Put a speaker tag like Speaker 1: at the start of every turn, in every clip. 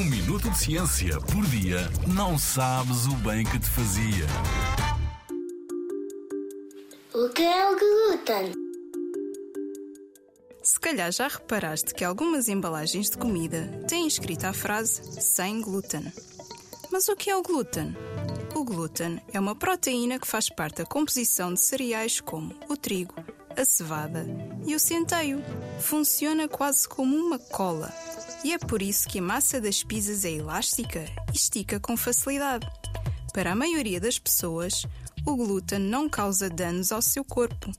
Speaker 1: Um minuto de ciência por dia não sabes o bem que te fazia.
Speaker 2: O que é o glúten?
Speaker 3: Se calhar já reparaste que algumas embalagens de comida têm escrita a frase sem glúten. Mas o que é o glúten? O glúten é uma proteína que faz parte da composição de cereais como o trigo, a cevada e o centeio. Funciona quase como uma cola e é por isso que a massa das pizzas é elástica e estica com facilidade. Para a maioria das pessoas, o glúten não causa danos ao seu corpo.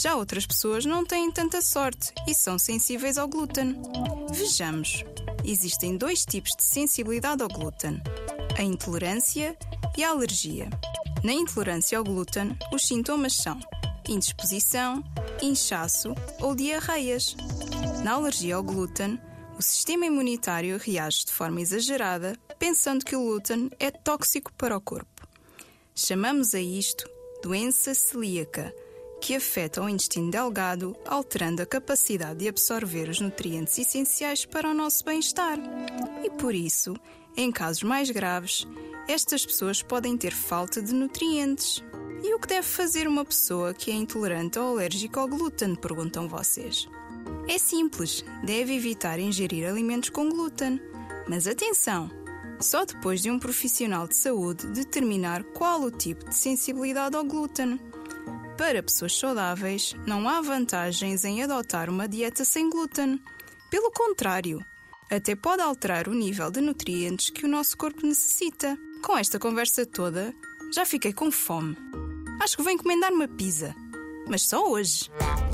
Speaker 3: Já outras pessoas não têm tanta sorte e são sensíveis ao glúten. Vejamos. Existem dois tipos de sensibilidade ao glúten: a intolerância e a alergia. Na intolerância ao glúten, os sintomas são indisposição, inchaço ou diarreias. Na alergia ao glúten, o sistema imunitário reage de forma exagerada, pensando que o glúten é tóxico para o corpo. Chamamos a isto doença celíaca, que afeta o intestino delgado, alterando a capacidade de absorver os nutrientes essenciais para o nosso bem-estar. E por isso, em casos mais graves, estas pessoas podem ter falta de nutrientes. E o que deve fazer uma pessoa que é intolerante ou alérgica ao glúten? Perguntam vocês. É simples, deve evitar ingerir alimentos com glúten. Mas atenção! Só depois de um profissional de saúde determinar qual o tipo de sensibilidade ao glúten. Para pessoas saudáveis, não há vantagens em adotar uma dieta sem glúten. Pelo contrário, até pode alterar o nível de nutrientes que o nosso corpo necessita. Com esta conversa toda, já fiquei com fome. Acho que vou encomendar uma pizza. Mas só hoje.